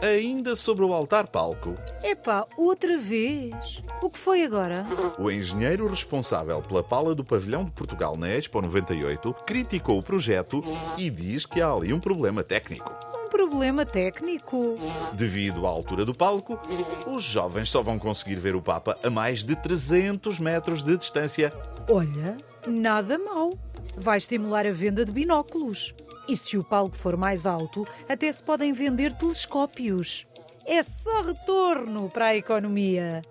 Ainda sobre o altar-palco, Epá, outra vez? O que foi agora? o engenheiro responsável pela pala do pavilhão de Portugal na Expo 98 criticou o projeto e diz que há ali um problema técnico. Um problema técnico. Devido à altura do palco, os jovens só vão conseguir ver o Papa a mais de 300 metros de distância. Olha, nada mal. Vai estimular a venda de binóculos. E se o palco for mais alto, até se podem vender telescópios. É só retorno para a economia.